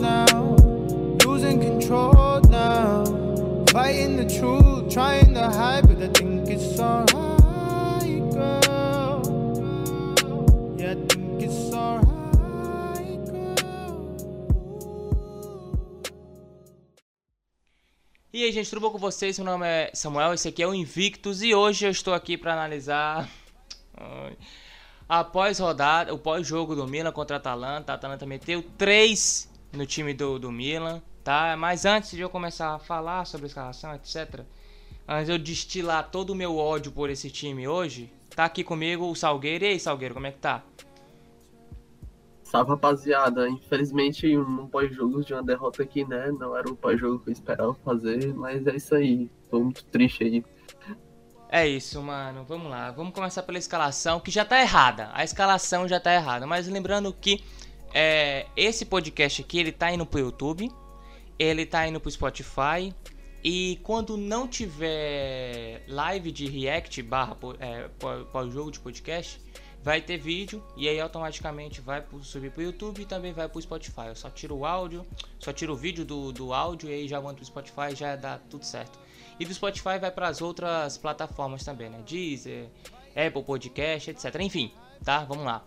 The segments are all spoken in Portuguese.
now, losing control now. Fighting the truth, trying to hide, but I think it's alright, girl. Yeah, I think it's alright. E aí, gente, tudo bom com vocês? Meu nome é Samuel, esse aqui é o Invictus e hoje eu estou aqui para analisar após rodada, o pós-jogo do Milan contra a Atalanta. A Atalanta meteu 3 no time do, do Milan, tá? Mas antes de eu começar a falar sobre a escalação, etc, antes de eu destilar todo o meu ódio por esse time hoje, tá aqui comigo o Salgueiro. E aí, Salgueiro, como é que tá? Salve, rapaziada. Infelizmente, um pós-jogo de uma derrota aqui, né? Não era o pós-jogo que eu esperava fazer, mas é isso aí. Tô muito triste aí. É isso, mano. Vamos lá. Vamos começar pela escalação, que já tá errada. A escalação já tá errada. Mas lembrando que é, esse podcast aqui, ele tá indo pro YouTube, ele tá indo pro Spotify. E quando não tiver live de react barra é, pós-jogo de podcast, vai ter vídeo e aí automaticamente vai subir pro YouTube e também vai pro Spotify. Eu só tiro o áudio, só tiro o vídeo do, do áudio e aí já mando pro Spotify e já dá tudo certo. E do Spotify vai para as outras plataformas também, né? Deezer, Apple Podcast, etc. Enfim, tá? Vamos lá.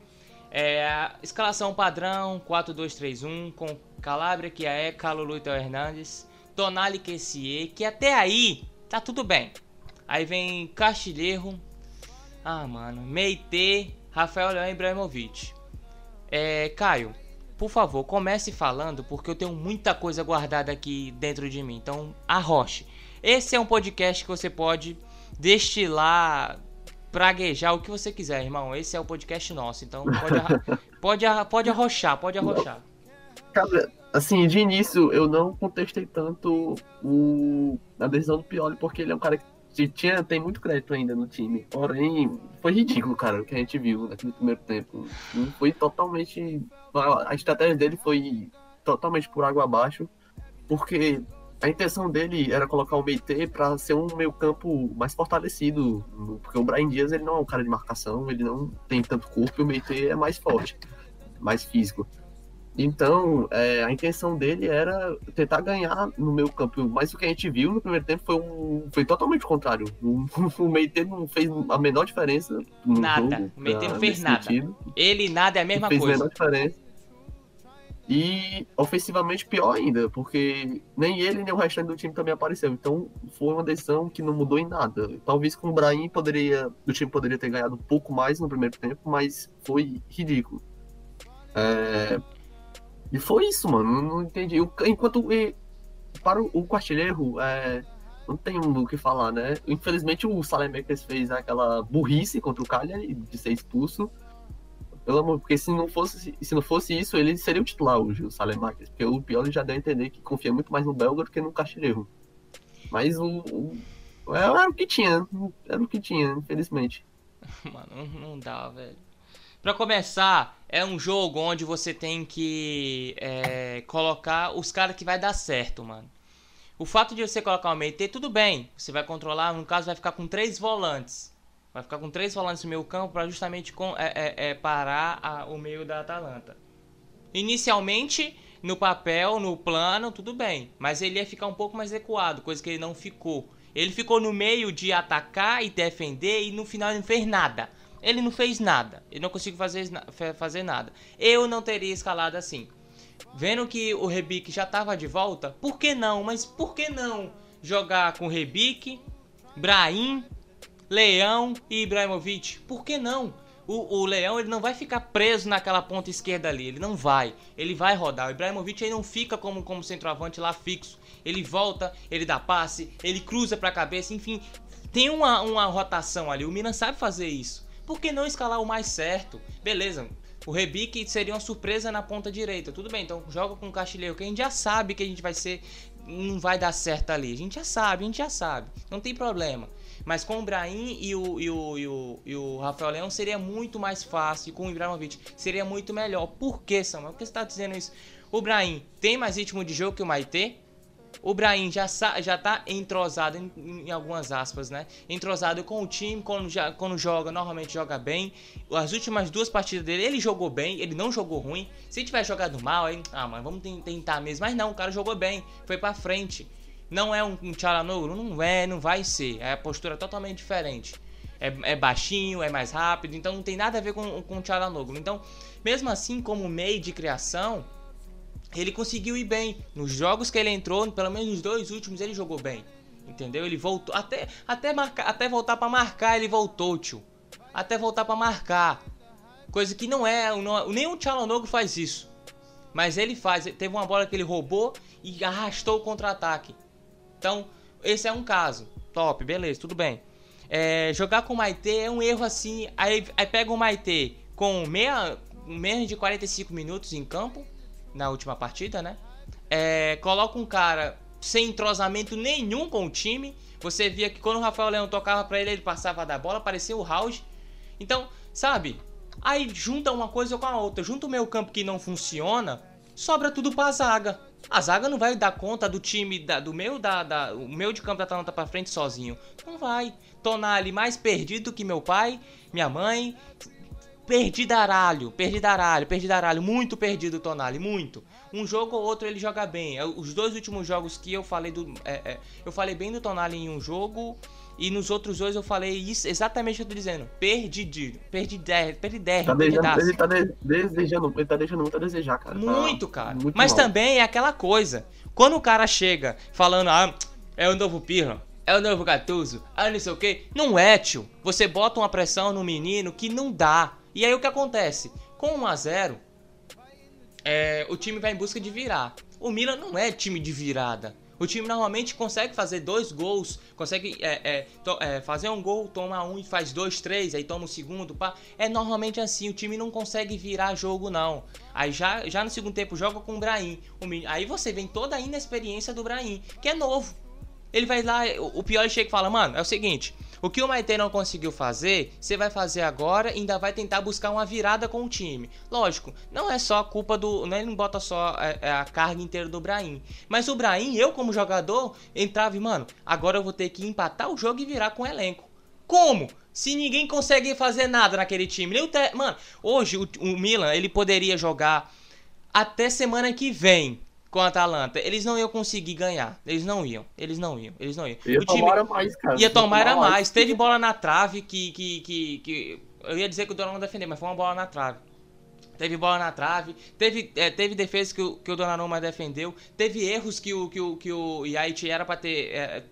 É, escalação padrão 4-2-3-1 com Calabria, que é Calulu e Hernandes, Tonali Kessier, que até aí tá tudo bem. Aí vem Castilheiro, ah mano, Meite, Rafael Leão e Ibrahimovic. É, Caio, por favor, comece falando porque eu tenho muita coisa guardada aqui dentro de mim. Então, arroche. Esse é um podcast que você pode destilar, praguejar o que você quiser, irmão. Esse é o podcast nosso. Então, pode, arra pode, arra pode arrochar, pode arrochar. Cara, assim, de início eu não contestei tanto o, a decisão do Pioli, porque ele é um cara que tinha, tem muito crédito ainda no time. Porém, foi ridículo, cara, o que a gente viu naquele primeiro tempo. Foi totalmente. A estratégia dele foi totalmente por água abaixo, porque a intenção dele era colocar o Meite para ser um meio campo mais fortalecido, porque o Brian Dias ele não é um cara de marcação, ele não tem tanto corpo e o Meite é mais forte, mais físico. Então, é, a intenção dele era tentar ganhar no meio campo, mas o que a gente viu no primeiro tempo foi, um, foi totalmente o contrário. O, o Meite não fez a menor diferença. nada, jogo, o Meite não fez nada. Sentido. Ele nada é a mesma não fez coisa. a menor diferença. E ofensivamente pior ainda, porque nem ele nem o restante do time também apareceu. Então foi uma decisão que não mudou em nada. Talvez com o Brahim poderia, o time poderia ter ganhado um pouco mais no primeiro tempo, mas foi ridículo. É... E foi isso, mano. Não entendi. Enquanto para o, o Quartilheiro, é... não tem o que falar, né? Infelizmente o Salemekers fez aquela burrice contra o Cagliari de ser expulso. Pelo amor, porque se não fosse, se não fosse isso, ele seria o titular hoje, o Salemakers. Porque o Pioli já deu a entender que confia muito mais no Belga do que no Castilheiro. Mas o, o, Era o que tinha. Era o que tinha, infelizmente. Mano, não dá, velho. Pra começar, é um jogo onde você tem que é, colocar os caras que vai dar certo, mano. O fato de você colocar o MT, tudo bem. Você vai controlar, no caso, vai ficar com três volantes. Vai ficar com três volantes no meio campo para justamente com, é, é, é, parar a, o meio da Atalanta. Inicialmente, no papel, no plano, tudo bem. Mas ele ia ficar um pouco mais recuado, coisa que ele não ficou. Ele ficou no meio de atacar e defender e no final ele não fez nada. Ele não fez nada. Ele não conseguiu fazer, fazer nada. Eu não teria escalado assim. Vendo que o Rebic já estava de volta, por que não? Mas por que não jogar com Rebic, Brahim, Leão e Ibrahimovic. Por que não? O, o, Leão ele não vai ficar preso naquela ponta esquerda ali. Ele não vai. Ele vai rodar. O Ibrahimovic aí não fica como, como centroavante lá fixo. Ele volta, ele dá passe, ele cruza pra cabeça, enfim. Tem uma, uma rotação ali. O Milan sabe fazer isso. Por que não escalar o mais certo? Beleza. O Rebic seria uma surpresa na ponta direita. Tudo bem, então joga com o Castilheiro, que a gente já sabe que a gente vai ser. Não vai dar certo ali. A gente já sabe, a gente já sabe. Não tem problema. Mas com o Brahim e o, e o, e o, e o Rafael Leão seria muito mais fácil. Com o Ibrahimovic seria muito melhor. Por que, Samuel? Por que você está dizendo isso? O Brahim tem mais ritmo de jogo que o Maite? o Brahim já, já tá entrosado, em, em, algumas aspas, né? Entrosado com o time, quando, já, quando joga, normalmente joga bem. As últimas duas partidas dele, ele jogou bem, ele não jogou ruim. Se tiver jogado mal, aí, ah, mas vamos tentar mesmo. Mas não, o cara jogou bem, foi pra frente. Não é um, um Tchalanoglu? Não é, não vai ser. É a postura totalmente diferente. É, é, baixinho, é mais rápido, então não tem nada a ver com, com o Tchalanoglu. Então, mesmo assim, como meio de criação, ele conseguiu ir bem. Nos jogos que ele entrou, pelo menos nos dois últimos, ele jogou bem. Entendeu? Ele voltou. Até, até, marcar, até voltar para marcar, ele voltou, tio. Até voltar para marcar. Coisa que não é. Não, nem o faz isso. Mas ele faz. Teve uma bola que ele roubou e arrastou o contra-ataque. Então, esse é um caso. Top, beleza, tudo bem. É, jogar com o Maite é um erro assim. Aí, aí pega o Maite com meia, menos de 45 minutos em campo na última partida, né? É, coloca um cara sem entrosamento nenhum com o time. Você via que quando o Rafael Leão tocava para ele, ele passava da bola, parecia o House. Então, sabe? Aí junta uma coisa com a outra. Junta o meio campo que não funciona, sobra tudo pra zaga. A zaga não vai dar conta do time, da, do meu da, da, o meu de campo da Atalanta pra frente sozinho. Não vai. Tonali mais perdido que meu pai, minha mãe, Perdidaralho, perdidaralho, perdidaralho, muito perdido Tonali, muito. Um jogo ou outro ele joga bem. É, os dois últimos jogos que eu falei do. É, é, eu falei bem do Tonali em um jogo. E nos outros dois eu falei isso, exatamente o que eu tô dizendo. Perdido. Perdider, perdider. Tá desejando, ele tá de, desejando, ele tá deixando muito a desejar, cara. Tá muito, tá cara. Muito Mas mal. também é aquela coisa. Quando o cara chega falando, ah, é o novo Pirlo, é o novo Gattuso, ah, não sei o que. Não é, tio. Você bota uma pressão no menino que não dá. E aí o que acontece? Com 1 a 0 é, o time vai em busca de virar. O Milan não é time de virada. O time normalmente consegue fazer dois gols, consegue é, é, to, é, fazer um gol, toma um e faz dois, três, aí toma o um segundo. Pá. É normalmente assim, o time não consegue virar jogo, não. Aí já, já no segundo tempo joga com o Brahim. O, aí você vem toda a inexperiência do Brahim, que é novo. Ele vai lá, o pior ele chega e fala, mano, é o seguinte, o que o Maite não conseguiu fazer, você vai fazer agora e ainda vai tentar buscar uma virada com o time. Lógico, não é só culpa do. Né, ele não bota só a, é, é a carga inteira do Brahim. Mas o Brahim, eu como jogador, entrava e, mano, agora eu vou ter que empatar o jogo e virar com o elenco. Como? Se ninguém consegue fazer nada naquele time. Te... Mano, hoje o, o Milan ele poderia jogar até semana que vem com a Atalanta, eles não iam conseguir ganhar. Eles não iam. Eles não iam. Eles não iam. Ia o time tomar mais, cara. Ia tomar era mais. mais. Teve bola na trave que, que, que, que. Eu ia dizer que o Donnarumma defendeu, mas foi uma bola na trave. Teve bola na trave, teve, é, teve defesa que o, que o Donnarumma defendeu, teve erros que o, que o, que o Yaiti era para ter, é,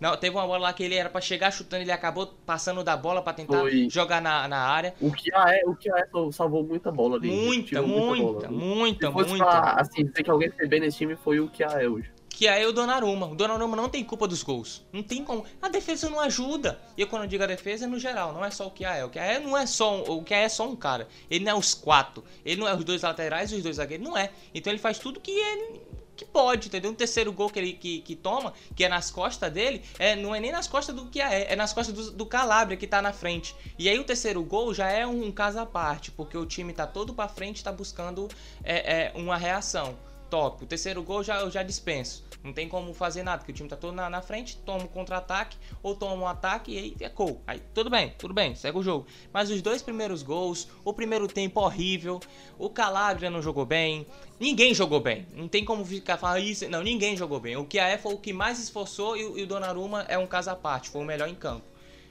não, teve uma bola lá que ele era para chegar chutando, ele acabou passando da bola para tentar Foi. jogar na, na área. O que é, o que é salvou muita bola ali. Muita, muita, muita, muita, muita. Falar, assim, dizer que alguém fez bem nesse time foi o que é hoje. Que é o Donnarumma. O Donnarumma não tem culpa dos gols. Não tem como. A defesa não ajuda. E quando eu digo a defesa é no geral, não é só o que é. O que é não é só o que é só um cara. Ele não é os quatro. Ele não é os dois laterais e os dois zagueiros. Não é. Então ele faz tudo que ele que pode, entendeu? Um terceiro gol que ele que, que toma, que é nas costas dele, é, não é nem nas costas do que é, é nas costas do, do Calabria que tá na frente. E aí o terceiro gol já é um, um caso à parte, porque o time tá todo para frente, tá buscando é, é, uma reação. Top. O terceiro gol já, eu já dispenso. Não tem como fazer nada, porque o time tá todo na, na frente, toma um contra-ataque, ou toma um ataque e aí é gol. Aí tudo bem, tudo bem, segue o jogo. Mas os dois primeiros gols, o primeiro tempo horrível, o Calabria não jogou bem, ninguém jogou bem. Não tem como ficar falando isso, não, ninguém jogou bem. O que a foi o que mais esforçou e, e o Donnarumma é um caso à parte, foi o melhor em campo.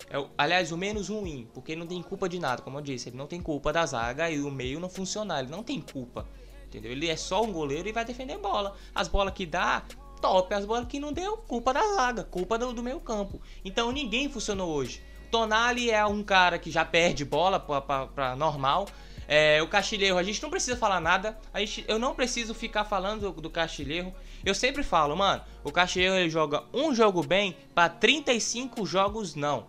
É, aliás, o menos ruim, porque ele não tem culpa de nada, como eu disse, ele não tem culpa da zaga e o meio não funcionar, ele não tem culpa. Entendeu? Ele é só um goleiro e vai defender bola. As bolas que dá, top. As bolas que não deu, culpa da zaga, culpa do, do meio campo. Então ninguém funcionou hoje. Tonali é um cara que já perde bola para normal. É, o Castilheiro, a gente não precisa falar nada. A gente, eu não preciso ficar falando do, do Castilheiro. Eu sempre falo, mano, o Castilheiro ele joga um jogo bem para 35 jogos não.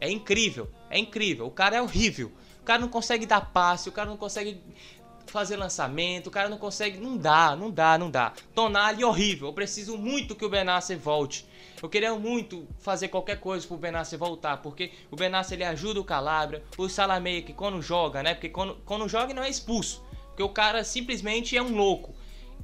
É incrível, é incrível. O cara é horrível. O cara não consegue dar passe, o cara não consegue fazer lançamento, o cara não consegue. Não dá, não dá, não dá. Tonali horrível. Eu preciso muito que o Benasser volte. Eu queria muito fazer qualquer coisa pro Benasser voltar, porque o Benasser ele ajuda o Calabria, o Salameia que quando joga, né? Porque quando, quando joga não é expulso, porque o cara simplesmente é um louco.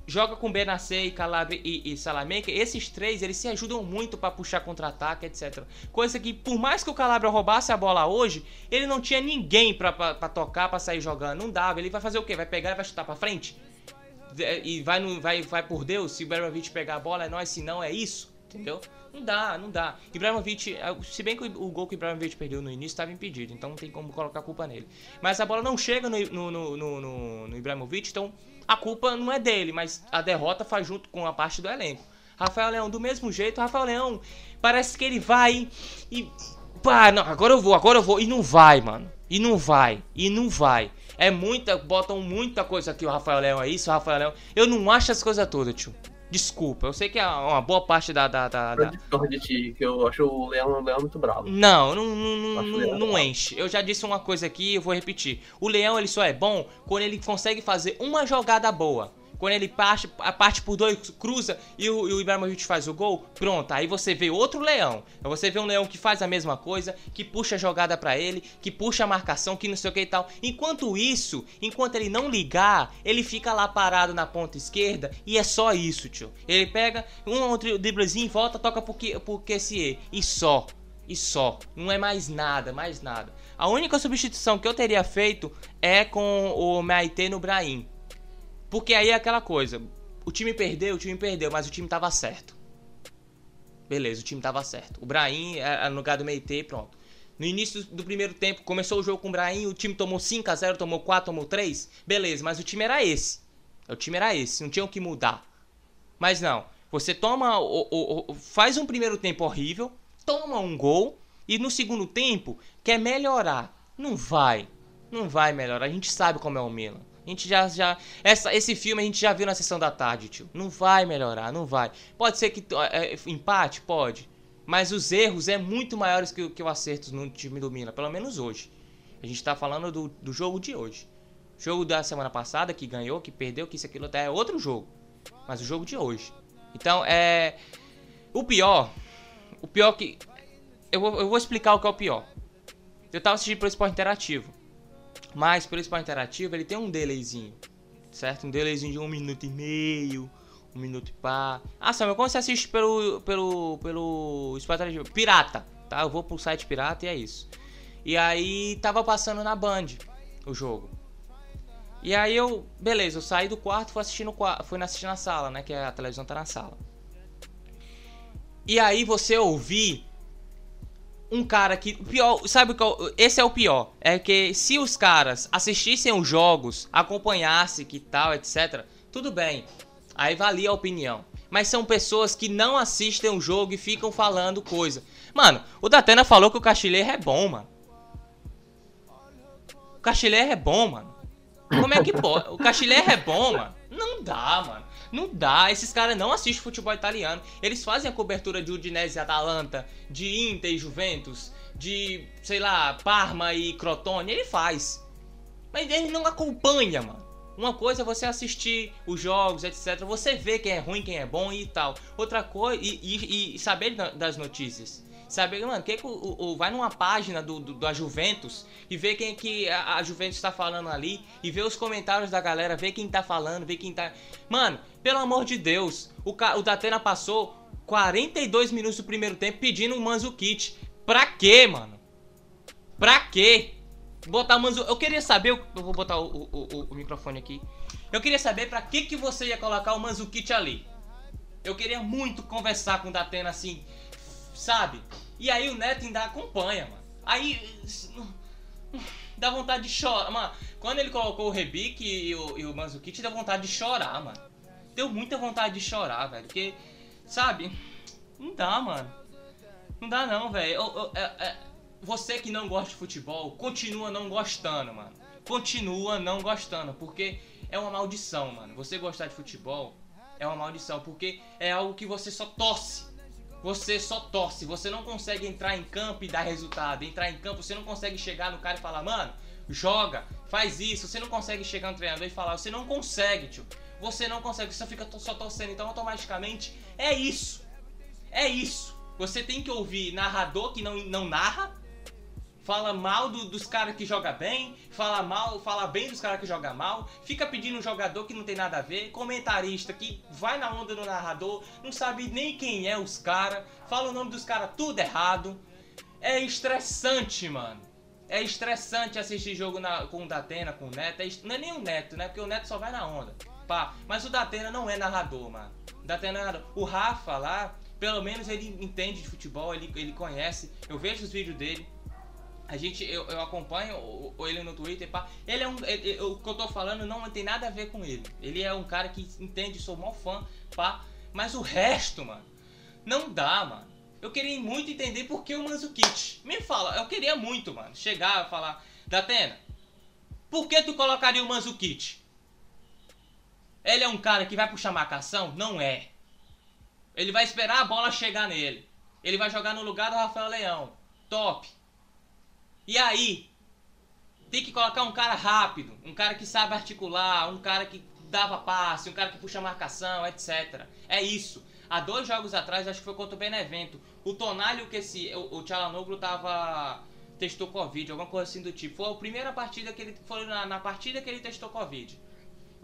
Joga com Benacé e Calabria e, e Salamanca, esses três eles se ajudam muito para puxar contra-ataque, etc. Coisa que, por mais que o Calabria roubasse a bola hoje, ele não tinha ninguém para tocar, para sair jogando. Não dava. Ele vai fazer o quê? Vai pegar e vai chutar para frente? E vai, no, vai, vai por Deus, se o Ibrahimovic pegar a bola é nós, se não é isso. Entendeu? Não dá, não dá. Ibrahimovic, é, se bem que o gol que o Ibrahimovic perdeu no início estava impedido, então não tem como colocar a culpa nele. Mas a bola não chega no, no, no, no, no Ibrahimovic, então a culpa não é dele, mas a derrota faz junto com a parte do elenco. Rafael Leão, do mesmo jeito, Rafael Leão parece que ele vai e. Pá, não, agora eu vou, agora eu vou. E não vai, mano. E não vai, e não vai. É muita, botam muita coisa aqui, o Rafael Leão é isso, o Rafael Leão. Eu não acho as coisas todas, tio. Desculpa, eu sei que é uma boa parte da. da, da, da... Eu de ti, que eu acho o Leão, o Leão muito bravo. Não, não, não, não, não enche. Eu já disse uma coisa aqui e eu vou repetir. O Leão ele só é bom quando ele consegue fazer uma jogada boa. Quando ele parte, parte por dois, cruza e o, e o Ibrahimovic faz o gol, pronto. Aí você vê outro leão. Você vê um leão que faz a mesma coisa, que puxa a jogada para ele, que puxa a marcação, que não sei o que e tal. Enquanto isso, enquanto ele não ligar, ele fica lá parado na ponta esquerda e é só isso, tio. Ele pega um outro driblezinho, volta, toca pro, pro QSE e só. E só. Não é mais nada, mais nada. A única substituição que eu teria feito é com o Maite no Brahim. Porque aí é aquela coisa. O time perdeu, o time perdeu, mas o time tava certo. Beleza, o time tava certo. O Brahim era no lugar do Meite, pronto. No início do primeiro tempo, começou o jogo com o Brahim, o time tomou 5 a 0 tomou 4, tomou 3. Beleza, mas o time era esse. O time era esse, não tinha o que mudar. Mas não, você toma. Faz um primeiro tempo horrível, toma um gol, e no segundo tempo quer melhorar. Não vai. Não vai melhorar. A gente sabe como é o Milan. A gente já. já essa, esse filme a gente já viu na sessão da tarde, tio. Não vai melhorar, não vai. Pode ser que. É, empate? Pode. Mas os erros é muito maiores que, que o acertos no time do Milan, pelo menos hoje. A gente tá falando do, do jogo de hoje. Jogo da semana passada, que ganhou, que perdeu, que isso, aquilo até é outro jogo. Mas o jogo de hoje. Então, é. O pior. O pior que. Eu vou, eu vou explicar o que é o pior. Eu tava assistindo pro esporte interativo. Mas pelo esporte interativo ele tem um delayzinho, certo? Um delayzinho de um minuto e meio, um minuto e pá. Ah, Samuel, como você assiste pelo, pelo, pelo esporte interativo? Pirata, tá? Eu vou pro site pirata e é isso. E aí tava passando na Band o jogo. E aí eu, beleza, eu saí do quarto, fui assistir no fui assistir na sala, né, que a televisão tá na sala. E aí você ouvir um cara que. Pior, sabe qual? Esse é o pior. É que se os caras assistissem os jogos, acompanhassem que tal, etc., tudo bem. Aí valia a opinião. Mas são pessoas que não assistem o jogo e ficam falando coisa. Mano, o Datena falou que o Castilheiro é bom, mano. O Castilheiro é bom, mano. Como é que pode? O Castilheiro é bom, mano. Não dá, mano. Não dá, esses caras não assistem futebol italiano. Eles fazem a cobertura de Udinese e Atalanta, de Inter e Juventus, de, sei lá, Parma e Crotone. Ele faz. Mas ele não acompanha, mano. Uma coisa é você assistir os jogos, etc. Você vê quem é ruim, quem é bom e tal. Outra coisa, e, e, e saber das notícias. Saber, mano, que, que o, o, vai numa página do, do, da Juventus e ver quem que a, a Juventus tá falando ali. E ver os comentários da galera, ver quem tá falando, ver quem tá. Mano, pelo amor de Deus, o, o Datena passou 42 minutos do primeiro tempo pedindo um Manzukit. Pra quê, mano? Pra quê? Botar Manzu... Eu queria saber. Eu vou botar o, o, o, o, microfone aqui. Eu queria saber pra que, que você ia colocar o Manzukit ali. Eu queria muito conversar com o Datena assim, sabe? E aí o Neto ainda acompanha, mano. Aí. Dá vontade de chorar. Mano, quando ele colocou o Rebic e o, e o Manzukit, dá vontade de chorar, mano deu muita vontade de chorar, velho. Porque, sabe? Não dá, mano. Não dá não, velho. É, é, você que não gosta de futebol, continua não gostando, mano. Continua não gostando, porque é uma maldição, mano. Você gostar de futebol é uma maldição, porque é algo que você só torce. Você só torce, você não consegue entrar em campo e dar resultado. Entrar em campo, você não consegue chegar no cara e falar, mano, joga, faz isso. Você não consegue chegar no treinador e falar, você não consegue, tio você não consegue, você fica só torcendo. Então, automaticamente, é isso. É isso. Você tem que ouvir narrador que não, não narra, fala mal do- dos caras que joga bem, fala mal, fala bem dos caras que joga mal, fica pedindo um jogador que não tem nada a ver, comentarista que vai na onda do narrador, não sabe nem quem é os caras, fala o nome dos caras tudo errado. É estressante, mano. É estressante assistir jogo na- com o Datena, com o Neto. É est- não é nem o Neto, né? Porque o Neto só vai na onda. Pá. Mas o Datena não é narrador, mano. O Datena é. O Rafa lá, pelo menos ele entende de futebol, ele, ele conhece. Eu vejo os vídeos dele. A gente, eu, eu acompanho o- ele no Twitter, pá. Ele é um. ele- o que eu tô falando não tem nada a ver com ele. Ele é um cara que entende, sou mó fã, pá. Mas o resto, mano, não dá, mano. Eu queria muito entender por que o Manzukic. Me fala, eu queria muito, mano. Chegar e falar, Datena, por que tu colocaria o Manzukic? Ele é um cara que vai puxar marcação? Não é. Ele vai esperar a bola chegar nele. Ele vai jogar no lugar do Rafael Leão. Top. E aí? Tem que colocar um cara rápido, um cara que sabe articular, um cara que dava passe, um cara que puxa marcação, etc. É isso. Há dois jogos atrás, acho que foi contra o Benevento, o Tonali, que esse, o, o Tchalanoglu tava testou Covid, alguma coisa assim do tipo. Foi a primeira partida que ele foi na, na partida que ele testou Covid.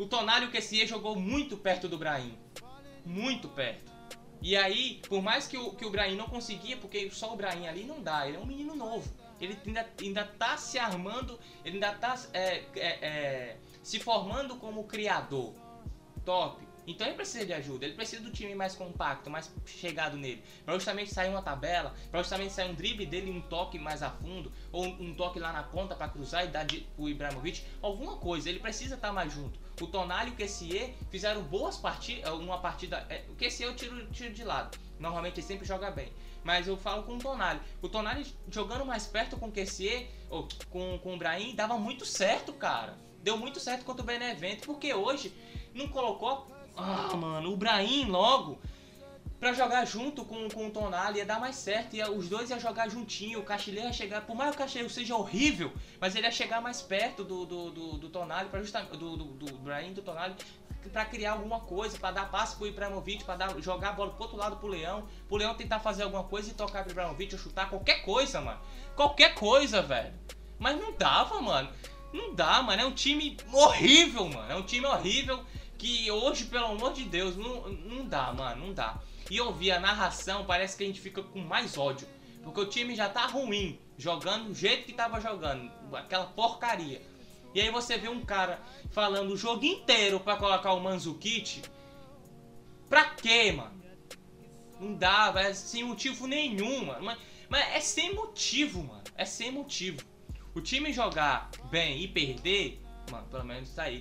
O Tonali, o Kessie jogou muito perto do Brahim. Muito perto. E aí, por mais que o, que o Brahim não conseguia, porque só o Brahim ali não dá, ele é um menino novo. Ele ainda, ainda tá se armando, ele ainda tá é, é, é, se formando como criador. Top. Então ele precisa de ajuda, ele precisa do time mais compacto, mais chegado nele. Pra justamente sair uma tabela, pra justamente sair um drible dele, um toque mais a fundo, ou um, toque lá na ponta pra cruzar e dar de, o Ibrahimovic, alguma coisa, ele precisa estar mais junto. O Tonali e o Kessie fizeram boas partidas, uma partida. É, o Kessie eu tiro, tiro de lado. Normalmente ele sempre joga bem. Mas eu falo com o Tonali. O Tonali jogando mais perto com o Kessie, ou com, com o Brahim, dava muito certo, cara. Deu muito certo contra o Benevento, porque hoje não colocou. Ah, mano, o Brahim logo pra jogar junto com, com o Tonali ia dar mais certo. Ia, os dois iam jogar juntinho. O Castilheiro ia chegar. Por mais que o Castilheiro seja horrível, mas ele ia chegar mais perto do, do, do, do Tonali, pra justamente, do, do, do Brahim do Tonali, pra criar alguma coisa, pra dar passe pro Ibrahimovic, pra dar, jogar a bola pro outro lado pro Leão. Pro Leão tentar fazer alguma coisa e tocar pro Ibrahimovic ou chutar qualquer coisa, mano. Qualquer coisa, velho. Mas não dava, mano. Não dá, mano. É um time horrível, mano. É um time horrível que hoje, pelo amor de Deus, não, não dá, mano. Não dá. E ouvir a narração, parece que a gente fica com mais ódio. Porque o time já tá ruim, jogando do jeito que tava jogando, aquela porcaria. E aí você vê um cara falando o jogo inteiro pra colocar o Manzukic. Pra quê, mano? Não dá, é sem motivo nenhum, mano. Mas, mas é sem motivo, mano. É sem motivo. O time jogar bem e perder, mano, pelo menos tá aí.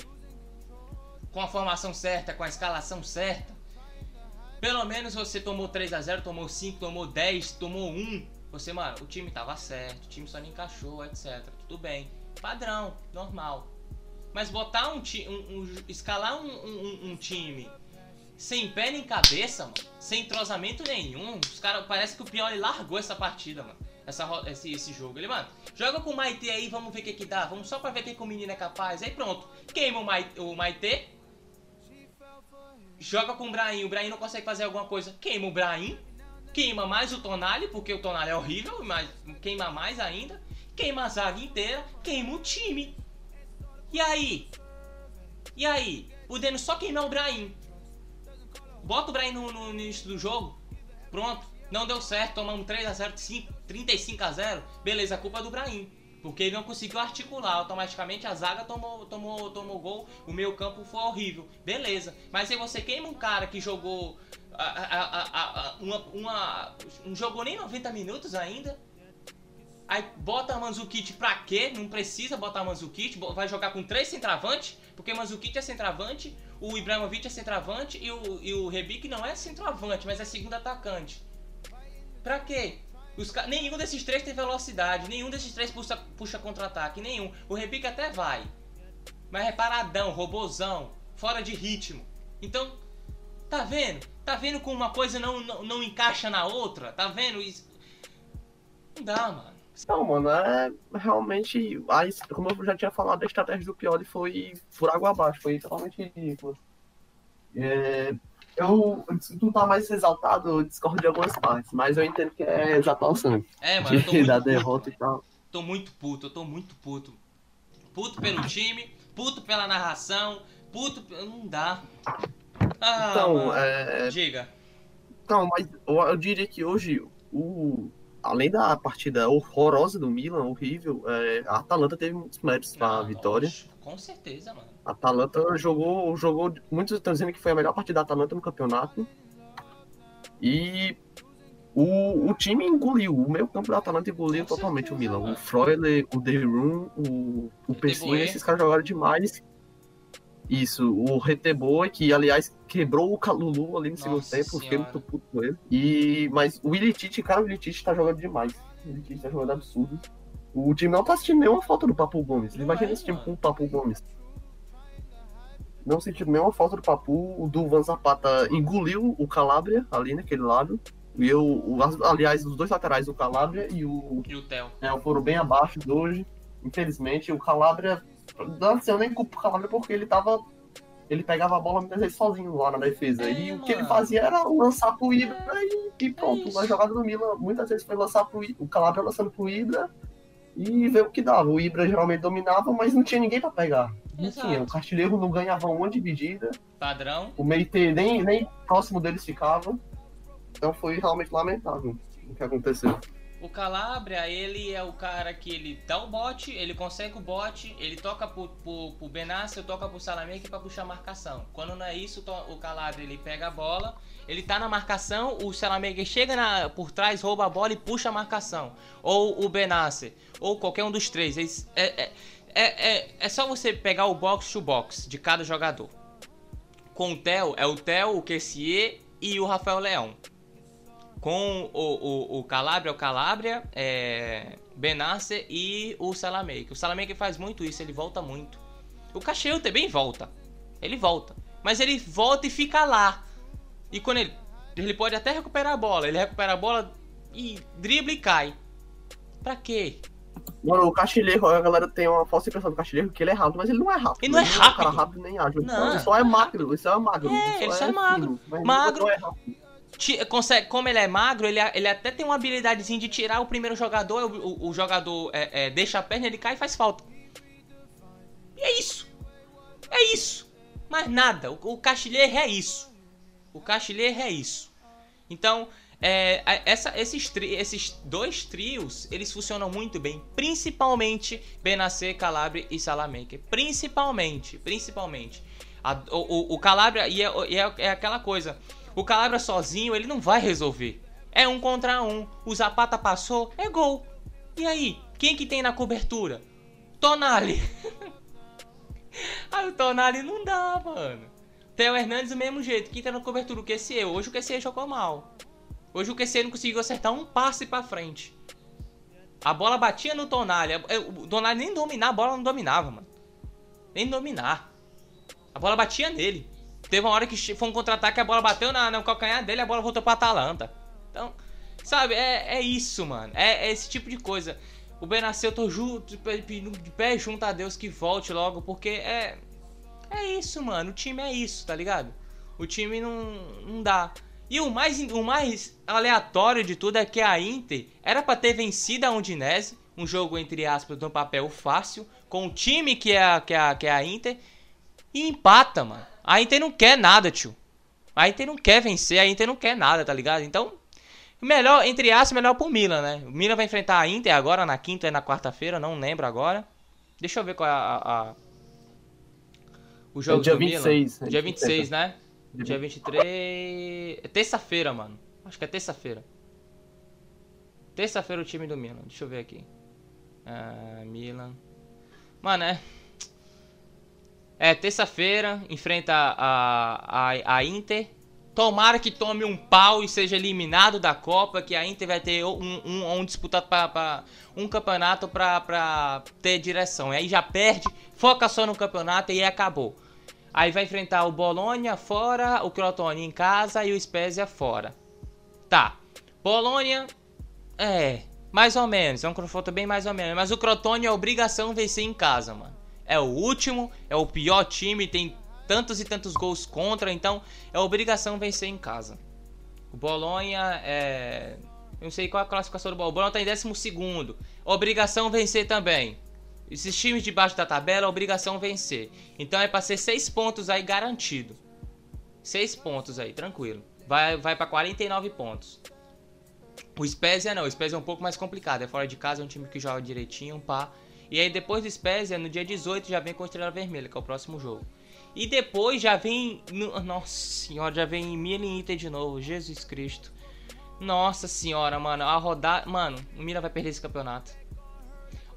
Com a formação certa, com a escalação certa. Pelo menos você tomou 3 a 0 tomou 5, tomou 10, tomou 1. Você, mano, o time tava certo, o time só não encaixou, etc. Tudo bem. Padrão, normal. Mas botar um time. Um, um, escalar um, um, time sem pé nem cabeça, mano. Sem entrosamento nenhum. Os caras. Parece que o Pioli largou essa partida, mano. Essa, esse, esse jogo. Ele, mano, joga com o Maite aí, vamos ver o que, que dá. Vamos só pra ver o que, que o menino é capaz. Aí pronto. Queima o Maite. O Maite joga com o Brahim, o Brahim não consegue fazer alguma coisa, queima o Brahim, queima mais o Tonali, porque o Tonali é horrível, mas queima mais ainda, queima a zaga inteira, queima o time. E aí? E aí? Podendo só queimar o Brahim. Bota o Brahim no, no início do jogo, pronto, não deu certo, tomamos 3x0, 35x0, beleza, a culpa é do Brahim. Porque ele não conseguiu articular, automaticamente a zaga tomou, tomou, tomou gol, o meio campo foi horrível. Beleza, mas aí você queima um cara que jogou a, a, a, uma, uma, não jogou nem 90 minutos ainda. Aí bota Manzukic pra quê? Não precisa botar Manzukic, vai jogar com três centravantes, porque Manzukic é centravante, o Ibrahimovic é centravante e o, e o Rebic não é centroavante, mas é segundo atacante. Pra quê? Os, nenhum desses três tem velocidade, nenhum desses três puxa, puxa contra-ataque, nenhum. O Rebic até vai. Mas é paradão, robozão, fora de ritmo. Então, tá vendo? Tá vendo como uma coisa não, não, não encaixa na outra? Tá vendo? Isso... Não dá, mano. Não, mano, é realmente. Aí, como eu já tinha falado, a estratégia do Pioli foi por água abaixo, foi totalmente ridícula. É, eu, tu tá mais exaltado, eu discordo de algumas partes, mas eu entendo que é exaltar o sangue. É, mano, eu tô da muito derrota puto, e tal. tô muito puto, eu tô muito puto. Puto pelo time, puto pela narração, puto. Não dá. Ah, Então, mano. é, Diga. Não, mas eu, eu diria que hoje, o, além da partida horrorosa do Milan, horrível, é, a Atalanta teve muitos méritos para a Ah, vitória. Com certeza, mano. A Atalanta jogou, jogou. Muitos estão dizendo que foi a melhor partida da Atalanta no campeonato. E o, o time engoliu. O meio campo da Atalanta engoliu totalmente o Milan. O Freuler, o De Roon, o, o Pessinha, esses caras jogaram demais. Isso, o Reteboa, que aliás quebrou o Calulu ali no segundo Nossa tempo, fiquei muito puto com ele. E, mas o Ilitite, cara, o Ilitite tá jogando demais. O Ilitite tá jogando absurdo. O time não tá assistindo nenhuma falta do Papu Gomes. Imagina é, esse time com o Papu Gomes. Não sentindo nenhuma falta do Papu. O Duvan Zapata engoliu o Calabria ali naquele lado. E eu, o- aliás, os dois laterais, o Calabria e o E o Theo. é, foram bem abaixo de hoje. Infelizmente, o Calabria. Não, assim, eu nem culpo o Calabria porque ele tava. Ele pegava a bola muitas vezes sozinho lá na defesa. É, e o que ele mano. fazia era lançar pro Ibra e, e pronto. isso. a jogada do Milan muitas vezes foi lançar pro I- o Calabria lançando pro Ibra e ver o que dava. O Ibra geralmente dominava, mas não tinha ninguém pra pegar. Tinha. O Castilheiro não ganhava uma dividida. Padrão. O Meite nem, nem próximo deles ficava. Então foi realmente lamentável o que aconteceu. O Calabria, ele é o cara que ele dá o bote, ele consegue o bote, ele toca pro, pro, pro Benassi, toca pro Salamanca pra puxar a marcação. Quando não é isso, o Calabria ele pega a bola, ele tá na marcação, o Salamanca chega na, por trás, rouba a bola e puxa a marcação. Ou o Benassi, ou qualquer um dos três. Eles- é, é, é, é, é só você pegar o box to box de cada jogador. Com o Theo, é o Theo, o Kessier e o Rafael Leão com o, o, o Calabria, o Calabria, é, Benassi e o Salamanca. O Salamanca faz muito isso, ele volta muito. O Cacheu também volta. Ele volta. Mas ele volta e fica lá. E quando ele. Ele pode até recuperar a bola. Ele recupera a bola e dribla e cai. Pra quê? Mano, o Castilheiro, a galera tem uma falsa impressão do Castilheiro que ele é rápido, mas ele não é rápido. Ele não é um rápido. cara rápido nem ágil. Não. Ele só é magro, ele só é magro. É, ele só é magro. fino, mas Magro. Ele não é rápido. Ti- Consegue, como ele é magro, ele, ele até tem uma habilidadezinha de tirar o primeiro jogador. O, o- o jogador é, é, deixa a perna, ele cai e faz falta. E é isso. É isso. Mais nada. O, o Castilheiro é isso. O Castilheiro é isso. Então, é, essa- esses, tri- esses dois trios, eles funcionam muito bem. Principalmente Benasser, Calabria e Salamanca. Principalmente. Principalmente. A- o, o, Calabria, e é, e é- é aquela coisa. O Calabria sozinho, ele não vai resolver. É um contra um. O Zapata passou, é gol. E aí? Quem que tem na cobertura? Tonali. Aí o Tonali não dá, mano. Theo Hernandes do mesmo jeito. Quem tá na cobertura? O QC. Hoje o QC jogou mal. Hoje o QC não conseguiu acertar um passe pra frente. A bola batia no Tonali. O Tonali nem dominar, a bola não dominava, mano. Nem dominar. A bola batia nele. Teve uma hora que foi um contra-ataque, a bola bateu na, no calcanhar dele, a bola voltou pra Atalanta. Então, sabe, é, é isso, mano. É, é esse tipo de coisa. O Benassi, tô ju- de pé- de pé junto a Deus que volte logo, porque é. É isso, mano. O time é isso, tá ligado? O time não, não dá. E o mais, o mais aleatório de tudo é que a Inter era pra ter vencido a Udinese, um jogo entre aspas no papel fácil, com o time que é, a- que é, a- que é a Inter, e empata, mano. A Inter não quer nada, tio. A Inter não quer vencer, a Inter não quer nada, tá ligado? Então, melhor, entre aspas, melhor pro Milan, né? O Milan vai enfrentar a Inter agora na quinta e na quarta-feira, não lembro agora. Deixa eu ver qual é a. a- a- O jogo É dia do Milan. 26, né? Dia 26, né? Dia Dia 23. É terça-feira, mano. Acho que é terça-feira. Terça-feira o time do Milan. Deixa eu ver aqui. Ah, Milan. Mano, é. É, terça-feira, enfrenta a, a, a Inter. Tomara que tome um pau e seja eliminado da Copa, que a Inter vai ter um, um, um disputado para um campeonato pra, pra ter direção. E aí já perde, foca só no campeonato e aí acabou. Aí vai enfrentar o Bolonha fora, o Crotone em casa e o Spezia fora. Tá. Bolonha, é, mais ou menos. É um confronto bem mais ou menos. Mas o Crotone é obrigação vencer em casa, mano. É o último, é o pior time, tem tantos e tantos gols contra, então é obrigação vencer em casa. O Bolonha é. Eu não sei qual é a classificação do Bolonha. O Bolonha tá em 12. Obrigação vencer também. Esses times de baixo da tabela, obrigação vencer. Então é pra ser 6 pontos aí garantido. 6 pontos aí, tranquilo. Vai, vai pra 49 pontos. O Spezia não, o Spezia é um pouco mais complicado. É fora de casa, é um time que joga direitinho, pá. E aí depois do Spezia, no dia 18, já vem com a Estrela Vermelha, que é o próximo jogo. E depois já vem. Nossa senhora, já vem Milan Inter de novo. Jesus Cristo. Nossa senhora, mano. A rodada. Mano, o Milan vai perder esse campeonato.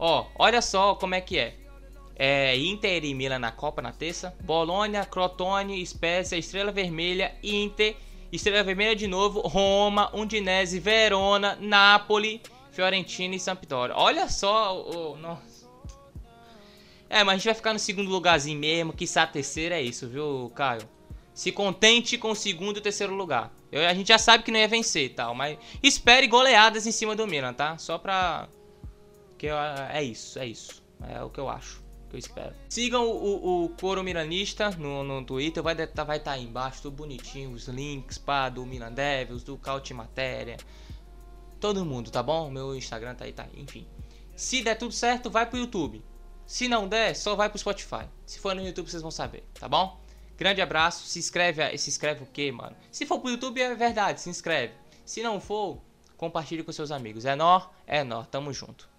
Ó, olha só como é que é. É Inter e Milan na Copa na terça. Bolonha, Crotone, Spezia, Estrela Vermelha, Inter, Estrela Vermelha de novo, Roma, Undinese, Verona, Napoli, Fiorentina e Sampdoria. Olha só, oh, nossa. É, mas a gente vai ficar no segundo lugarzinho mesmo, que a terceira é isso, viu, Caio? Se contente com o segundo e terceiro lugar. Eu, a gente já sabe que não ia vencer e tal, mas espere goleadas em cima do Milan, tá? Só pra. Que eu, é isso, é isso. É o que eu acho, que eu espero. Sigam o, o, Coro Milanista no, no Twitter, vai estar vai tá aí embaixo, tudo bonitinho, os links pá, do Milan Devils, do Caute Matéria. Todo mundo, tá bom? Meu Instagram tá aí, tá aí, enfim. Se der tudo certo, vai pro YouTube. Se não der, só vai pro Spotify. Se for no YouTube, vocês vão saber, tá bom? Grande abraço. Se inscreve. Se inscreve o quê, mano? Se for pro YouTube, é verdade, se inscreve. Se não for, compartilhe com seus amigos. É nó, é nó. Tamo junto.